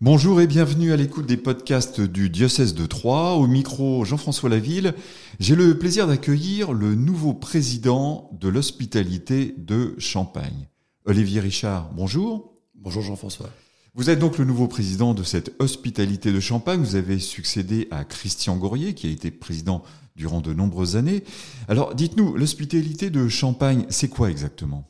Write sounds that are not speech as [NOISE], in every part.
Bonjour et bienvenue à l'écoute des podcasts du diocèse de Troyes. Au micro, Jean-François Laville. J'ai le plaisir d'accueillir le nouveau président de l'hospitalité de Champagne. Olivier Richard, bonjour. Bonjour Jean-François. Vous êtes donc le nouveau président de cette hospitalité de Champagne. Vous avez succédé à Christian Gaurier, qui a été président durant de nombreuses années. Alors, dites-nous, l'hospitalité de Champagne, c'est quoi exactement?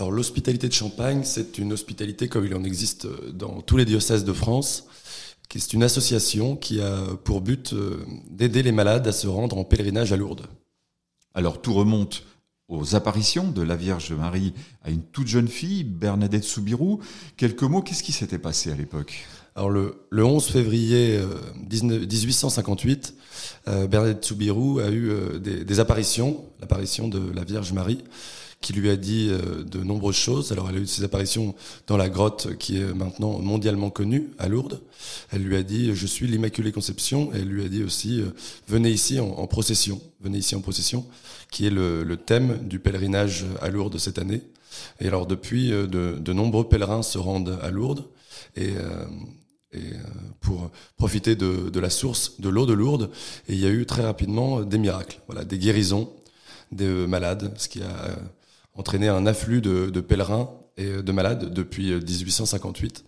Alors l'hospitalité de Champagne, c'est une hospitalité comme il en existe dans tous les diocèses de France. C'est une association qui a pour but euh, d'aider les malades à se rendre en pèlerinage à Lourdes. Alors tout remonte aux apparitions de la Vierge Marie à une toute jeune fille, Bernadette Soubirou. Quelques mots, qu'est-ce qui s'était passé à l'époque? Alors le, 11 février 1858, euh, euh, Bernadette Soubirou a eu des, des apparitions, l'apparition de la Vierge Marie, qui lui a dit euh, de nombreuses choses. Alors elle a eu ses apparitions dans la grotte qui est maintenant mondialement connue à Lourdes. Elle lui a dit je suis l'Immaculée Conception. Et elle lui a dit aussi euh, venez ici en, procession, venez ici en procession, qui est le, le, thème du pèlerinage à Lourdes cette année. Et alors depuis, euh, de, de nombreux pèlerins se rendent à Lourdes et et pour profiter de, de, la source de l'eau de Lourdes. Et il y a eu très rapidement des miracles, voilà, des guérisons des malades, ce qui a entraîné un afflux de, pèlerins et de malades depuis 1858.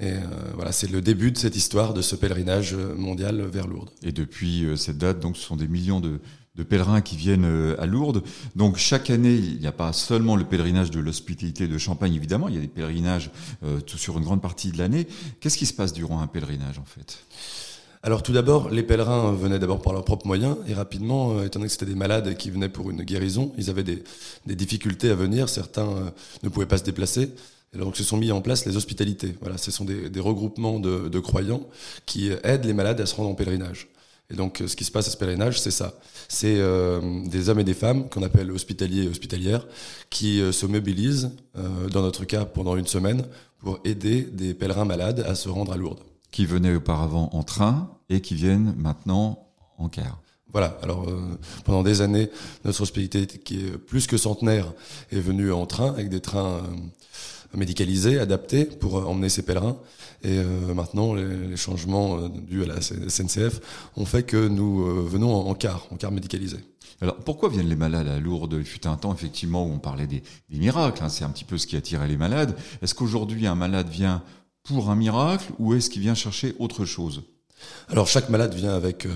Euh, et euh, voilà, c'est le début de cette histoire de ce pèlerinage mondial vers Lourdes. Et depuis euh, cette date, donc, ce sont des millions de, pèlerins qui viennent à Lourdes. Donc chaque année, il n'y a pas seulement le pèlerinage de l'hospitalité de Champagne, évidemment, il y a des pèlerinages euh, tout sur une grande partie de l'année. Qu'est-ce qui se passe durant un pèlerinage en fait? Alors tout d'abord, les pèlerins venaient d'abord par leurs propres moyens et rapidement, euh, étant donné que c'était des malades qui venaient pour une guérison, ils avaient des, difficultés à venir. Certains euh, ne pouvaient pas se déplacer. Et donc se sont mis en place les hospitalités. Voilà, ce sont des, regroupements de, croyants qui aident les malades à se rendre en pèlerinage. Et donc ce qui se passe à ce pèlerinage, c'est ça. C'est euh, des hommes et des femmes qu'on appelle hospitaliers et hospitalières qui se mobilisent, dans notre cas pendant une semaine, pour aider des pèlerins malades à se rendre à Lourdes qui venaient auparavant en train et qui viennent maintenant en car. Voilà, alors euh, pendant des années, notre hospitalité qui est plus que centenaire est venue en train, avec des trains euh, médicalisés, adaptés pour emmener ses pèlerins. Et euh, maintenant, les, changements dus à la SNCF ont fait que nous venons en, car, en car médicalisé. Alors pourquoi viennent les malades à Lourdes? Il fut un temps effectivement où on parlait des, miracles, hein, c'est un petit peu ce qui attirait les malades. Est-ce qu'aujourd'hui un malade vient pour un miracle ou est-ce qu'il vient chercher autre chose? Alors chaque malade vient avec euh,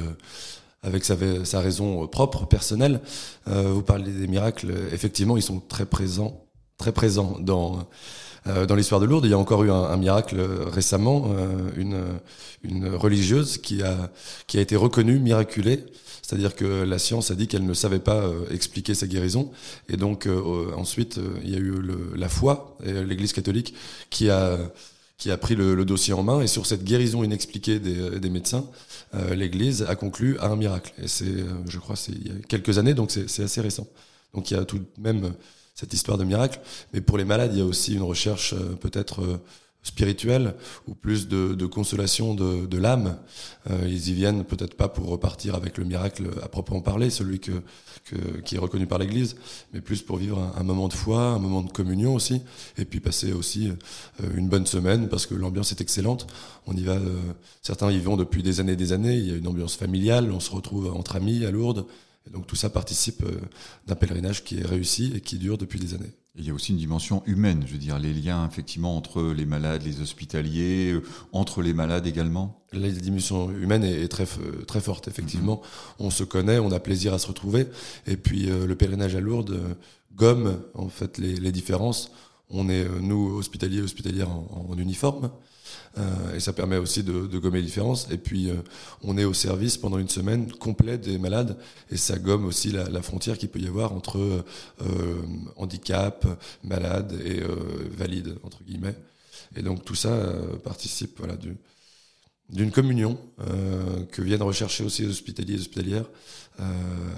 avec sa, raison propre, personnelle. Euh, vous parlez des miracles, effectivement, ils sont très présents, très présents dans euh, dans l'histoire de Lourdes. Il y a encore eu un, miracle récemment, une une religieuse qui a qui a été reconnue miraculée. C'est-à-dire que la science a dit qu'elle ne savait pas expliquer sa guérison. Et donc ensuite, il y a eu le, la foi et l'Église catholique qui a qui a pris le, dossier en main. Et sur cette guérison inexpliquée des, médecins, euh, l'Église a conclu à un miracle. Et c'est, euh, je crois, c'est il y a quelques années, donc c'est assez récent. Donc il y a tout de même cette histoire de miracle. Mais pour les malades, il y a aussi une recherche euh, peut-être spirituel ou plus de, consolation de, l'âme. Euh, ils y viennent peut-être pas pour repartir avec le miracle à proprement parler, celui que, qui est reconnu par l'Église, mais plus pour vivre un, moment de foi, un moment de communion aussi, et puis passer aussi euh, une bonne semaine parce que l'ambiance est excellente. On y va, euh, certains y vont depuis des années et des années. Il y a une ambiance familiale, on se retrouve entre amis à Lourdes. Et donc tout ça participe d'un pèlerinage qui est réussi et qui dure depuis des années. Il y a aussi une dimension humaine, je veux dire, les liens effectivement entre les malades, les hospitaliers, euh, entre les malades également. La dimension humaine est très très forte, effectivement. Mm-hmm. On se connaît, on a plaisir à se retrouver, et puis euh, le pèlerinage à Lourdes euh, gomme en fait les, les différences. On est nous hospitaliers, hospitalières en, en uniforme. Euh, et ça permet aussi de, gommer les différences. Et puis, euh, on est au service pendant une semaine complète des malades, et ça gomme aussi la, la frontière qu'il peut y avoir entre euh, handicap, malade et valide, entre guillemets. Et donc, tout ça participe voilà, du, d'une communion euh, que viennent rechercher aussi les hospitaliers et les hospitalières euh,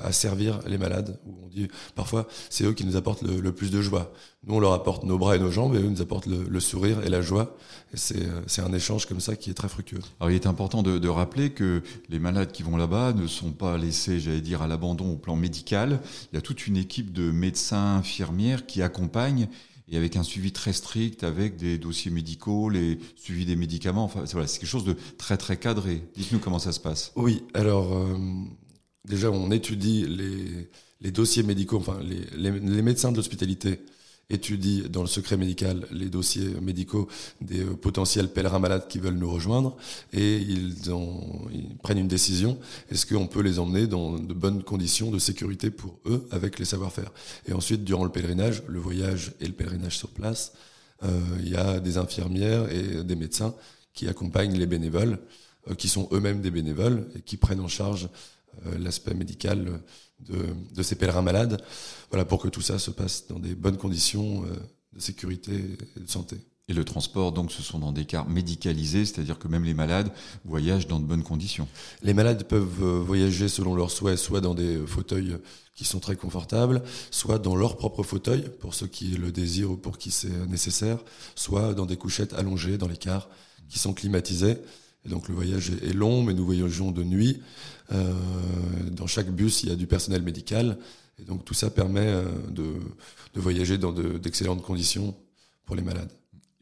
à servir les malades. Où on dit parfois c'est eux qui nous apportent le, plus de joie. Nous on leur apporte nos bras et nos jambes et eux nous apportent le, sourire et la joie. C'est, c'est un échange comme ça qui est très fructueux. Alors il est important de, de rappeler que les malades qui vont là-bas ne sont pas laissés, j'allais dire, à l'abandon au plan médical. Il y a toute une équipe de médecins, infirmières qui accompagnent et avec un suivi très strict, avec des dossiers médicaux, les suivis des médicaments. Enfin, voilà, c'est quelque chose de très très cadré. Dites-nous comment ça se passe. Oui, alors euh, déjà on étudie les, les dossiers médicaux, enfin les, les, les médecins de l'hospitalité étudie dans le secret médical les dossiers médicaux des euh, potentiels pèlerins malades qui veulent nous rejoindre et ils, ont, ils prennent une décision. Est-ce qu'on peut les emmener dans de bonnes conditions de sécurité pour eux avec les savoir-faire? Et ensuite, durant le pèlerinage, le voyage et le pèlerinage sur place, euh, il y a des infirmières et des médecins qui accompagnent les bénévoles, euh, qui sont eux-mêmes des bénévoles et qui prennent en charge l'aspect médical de, de, ces pèlerins malades, voilà, pour que tout ça se passe dans des bonnes conditions euh, de sécurité et de santé. Et le transport, donc, ce sont dans des cars médicalisés, c'est-à-dire que même les malades voyagent dans de bonnes conditions. Les malades peuvent euh, voyager selon leurs souhaits, soit dans des fauteuils qui sont très confortables, soit dans leur propre fauteuil, pour ceux qui le désirent ou pour qui c'est nécessaire, soit dans des couchettes allongées dans les cars qui sont climatisées. Et donc le voyage est long, mais nous voyageons de nuit. Euh, dans chaque bus, il y a du personnel médical. Et donc tout ça permet euh, de, de voyager dans d'excellentes conditions pour les malades.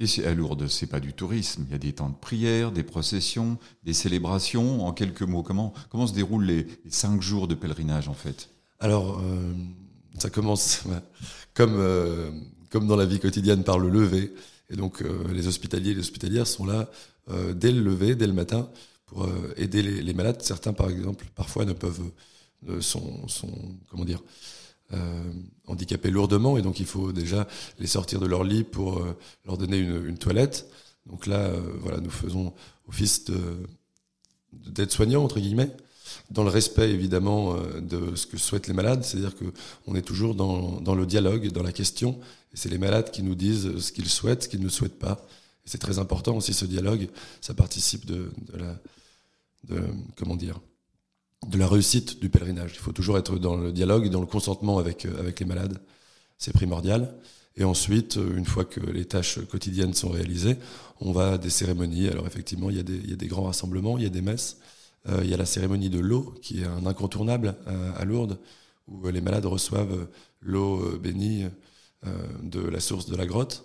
Et c'est à Lourdes, c'est pas du tourisme. Il y a des temps de prière, des processions, des célébrations. En quelques mots, comment comment se déroulent les, cinq jours de pèlerinage en fait? Alors, euh, ça commence [LAUGHS] comme euh, comme dans la vie quotidienne par le lever. Et donc euh, les hospitaliers et les hospitalières sont là dès le lever, dès le matin, pour euh, aider les, malades. Certains, par exemple, parfois ne peuvent, euh, sont, sont, comment dire, handicapés lourdement, et donc il faut déjà les sortir de leur lit pour leur donner une, une, toilette. Donc là, voilà, nous faisons office d'aide-soignant entre guillemets dans le respect évidemment de ce que souhaitent les malades, c'est-à-dire que on est toujours dans, dans, le dialogue, dans la question, et c'est les malades qui nous disent ce qu'ils souhaitent, ce qu'ils ne souhaitent pas. C'est très important aussi ce dialogue. Ça participe de, de la, de, comment dire, de la réussite du pèlerinage. Il faut toujours être dans le dialogue, dans le consentement avec, euh, avec les malades. C'est primordial. Et ensuite, euh, une fois que les tâches quotidiennes sont réalisées, on va à des cérémonies. Alors effectivement, il y a des, il y a des grands rassemblements, il y a des messes. Euh, il y a la cérémonie de l'eau, qui est un incontournable à Lourdes, où les malades reçoivent l'eau bénie de la source de la grotte.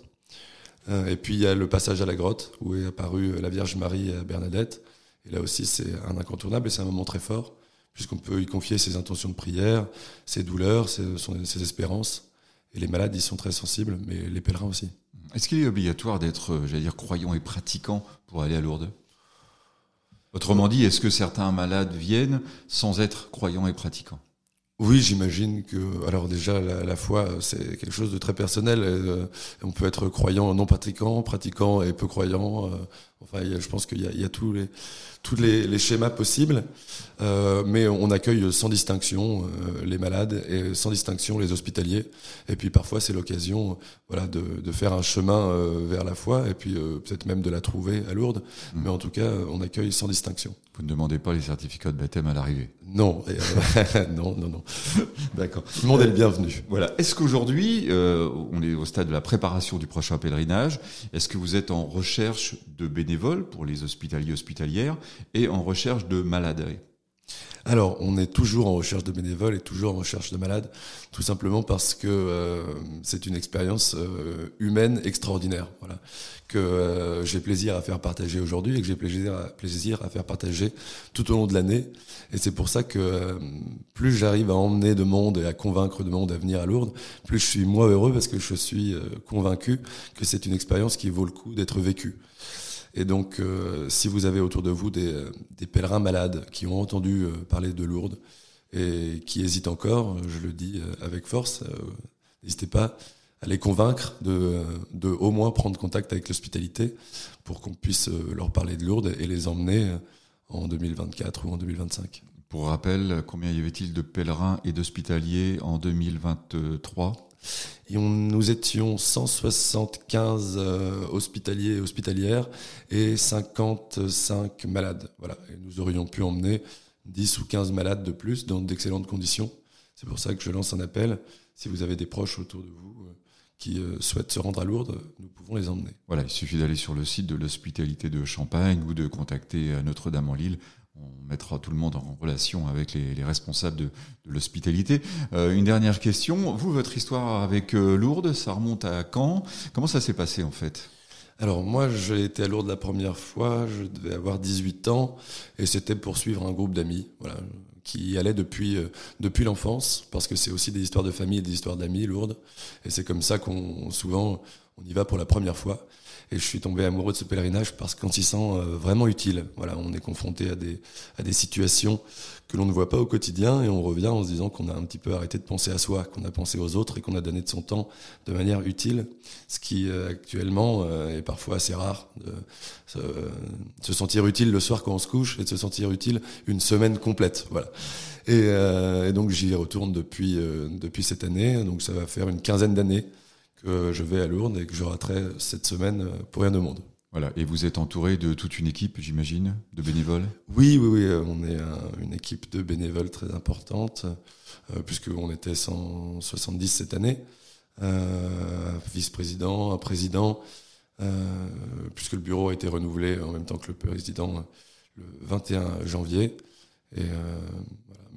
Et puis il y a le passage à la grotte où est apparue la Vierge Marie et Bernadette. Et là aussi, c'est un incontournable et c'est un moment très fort, puisqu'on peut y confier ses intentions de prière, ses douleurs, ses, espérances. Et les malades y sont très sensibles, mais les pèlerins aussi. Est-ce qu'il est obligatoire d'être, j'allais dire, croyant et pratiquant pour aller à Lourdes? Autrement dit, est-ce que certains malades viennent sans être croyants et pratiquants? Oui, j'imagine que, alors déjà, la, la foi, c'est quelque chose de très personnel. Euh, on peut être croyant, non pratiquant, pratiquant et peu croyant. Euh, enfin, y a, je pense qu'il y a, y a tous les tous les, les schémas possibles, euh, mais on accueille sans distinction euh, les malades et sans distinction les hospitaliers. Et puis parfois, c'est l'occasion, voilà, de, de, faire un chemin euh, vers la foi et puis peut-être même de la trouver à Lourdes. Mmh. Mais en tout cas, on accueille sans distinction. Vous ne demandez pas les certificats de baptême à l'arrivée? [LAUGHS] Non, non, non, non. [LAUGHS] D'accord. Le monde est le bienvenu. Voilà. Est-ce qu'aujourd'hui, euh, on est au stade de la préparation du prochain pèlerinage Est-ce que vous êtes en recherche de bénévoles pour les hospitaliers hospitalières et en recherche de malades alors, on est toujours en recherche de bénévoles et toujours en recherche de malades, tout simplement parce que euh, c'est une expérience euh, humaine extraordinaire, voilà, que euh, j'ai plaisir à faire partager aujourd'hui et que j'ai plaisir à, faire partager tout au long de l'année. Et c'est pour ça que plus j'arrive à emmener de monde et à convaincre de monde à venir à Lourdes, plus je suis moi heureux parce que je suis convaincu que c'est une expérience qui vaut le coup d'être vécue. Et donc, euh, si vous avez autour de vous des, pèlerins malades qui ont entendu euh, parler de Lourdes et qui hésitent encore, je le dis euh, avec force, n'hésitez pas à les convaincre de, de au moins prendre contact avec l'hospitalité pour qu'on puisse leur parler de Lourdes et les emmener en 2024 ou en 2025. Pour rappel, combien y avait-il de pèlerins et d'hospitaliers en 2023 et nous étions 175 euh, hospitaliers et hospitalières et 55 malades. Voilà. Et nous aurions pu emmener 10 ou 15 malades de plus dans d'excellentes conditions. C'est pour ça que je lance un appel. Si vous avez des proches autour de vous qui euh, souhaitent se rendre à Lourdes, nous pouvons les emmener. Voilà, il suffit d'aller sur le site de l'hospitalité de Champagne ou de contacter Notre-Dame-en-Lille on mettra tout le monde en relation avec les, responsables de, l'hospitalité. une dernière question. Vous, votre histoire avec Lourdes, ça remonte à quand? Comment ça s'est passé en fait? Alors moi, j'ai été à Lourdes la première fois, je devais avoir 18 ans, et c'était pour suivre un groupe d'amis, voilà, qui allait depuis euh, depuis l'enfance, parce que c'est aussi des histoires de famille et des histoires d'amis Lourdes, et c'est comme ça qu'on souvent on y va pour la première fois. Et je suis tombé amoureux de ce pèlerinage parce qu'on s'y sent euh, vraiment utile. Voilà, on est confronté à des, à des situations que l'on ne voit pas au quotidien et on revient en se disant qu'on a un petit peu arrêté de penser à soi, qu'on a pensé aux autres et qu'on a donné de son temps de manière utile, ce qui euh, actuellement euh, est parfois assez rare de se, sentir utile le soir quand on se couche et de se sentir utile une semaine complète. Voilà. Et, et donc j'y retourne depuis, depuis cette année, donc ça va faire une quinzaine d'années que je vais à Lourdes et que je raterai cette semaine euh, pour rien de monde. Voilà, et vous êtes entouré de toute une équipe, j'imagine, de bénévoles? Oui, oui, oui, euh, on est une équipe de bénévoles très importante, euh, puisqu'on était 170 cette année, vice-président, un président, puisque le bureau a été renouvelé en même temps que le président le 21 janvier. Et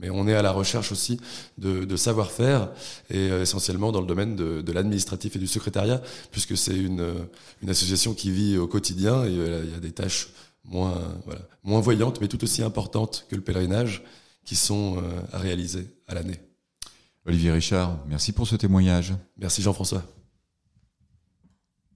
mais on est à la recherche aussi de, savoir-faire et euh, essentiellement dans le domaine de, l'administratif et du secrétariat, puisque c'est une, association qui vit au quotidien et euh, il y a des tâches moins, moins voyantes, mais tout aussi importantes que le pèlerinage, qui sont euh, à réaliser à l'année. Olivier Richard, merci pour ce témoignage. Merci Jean-François.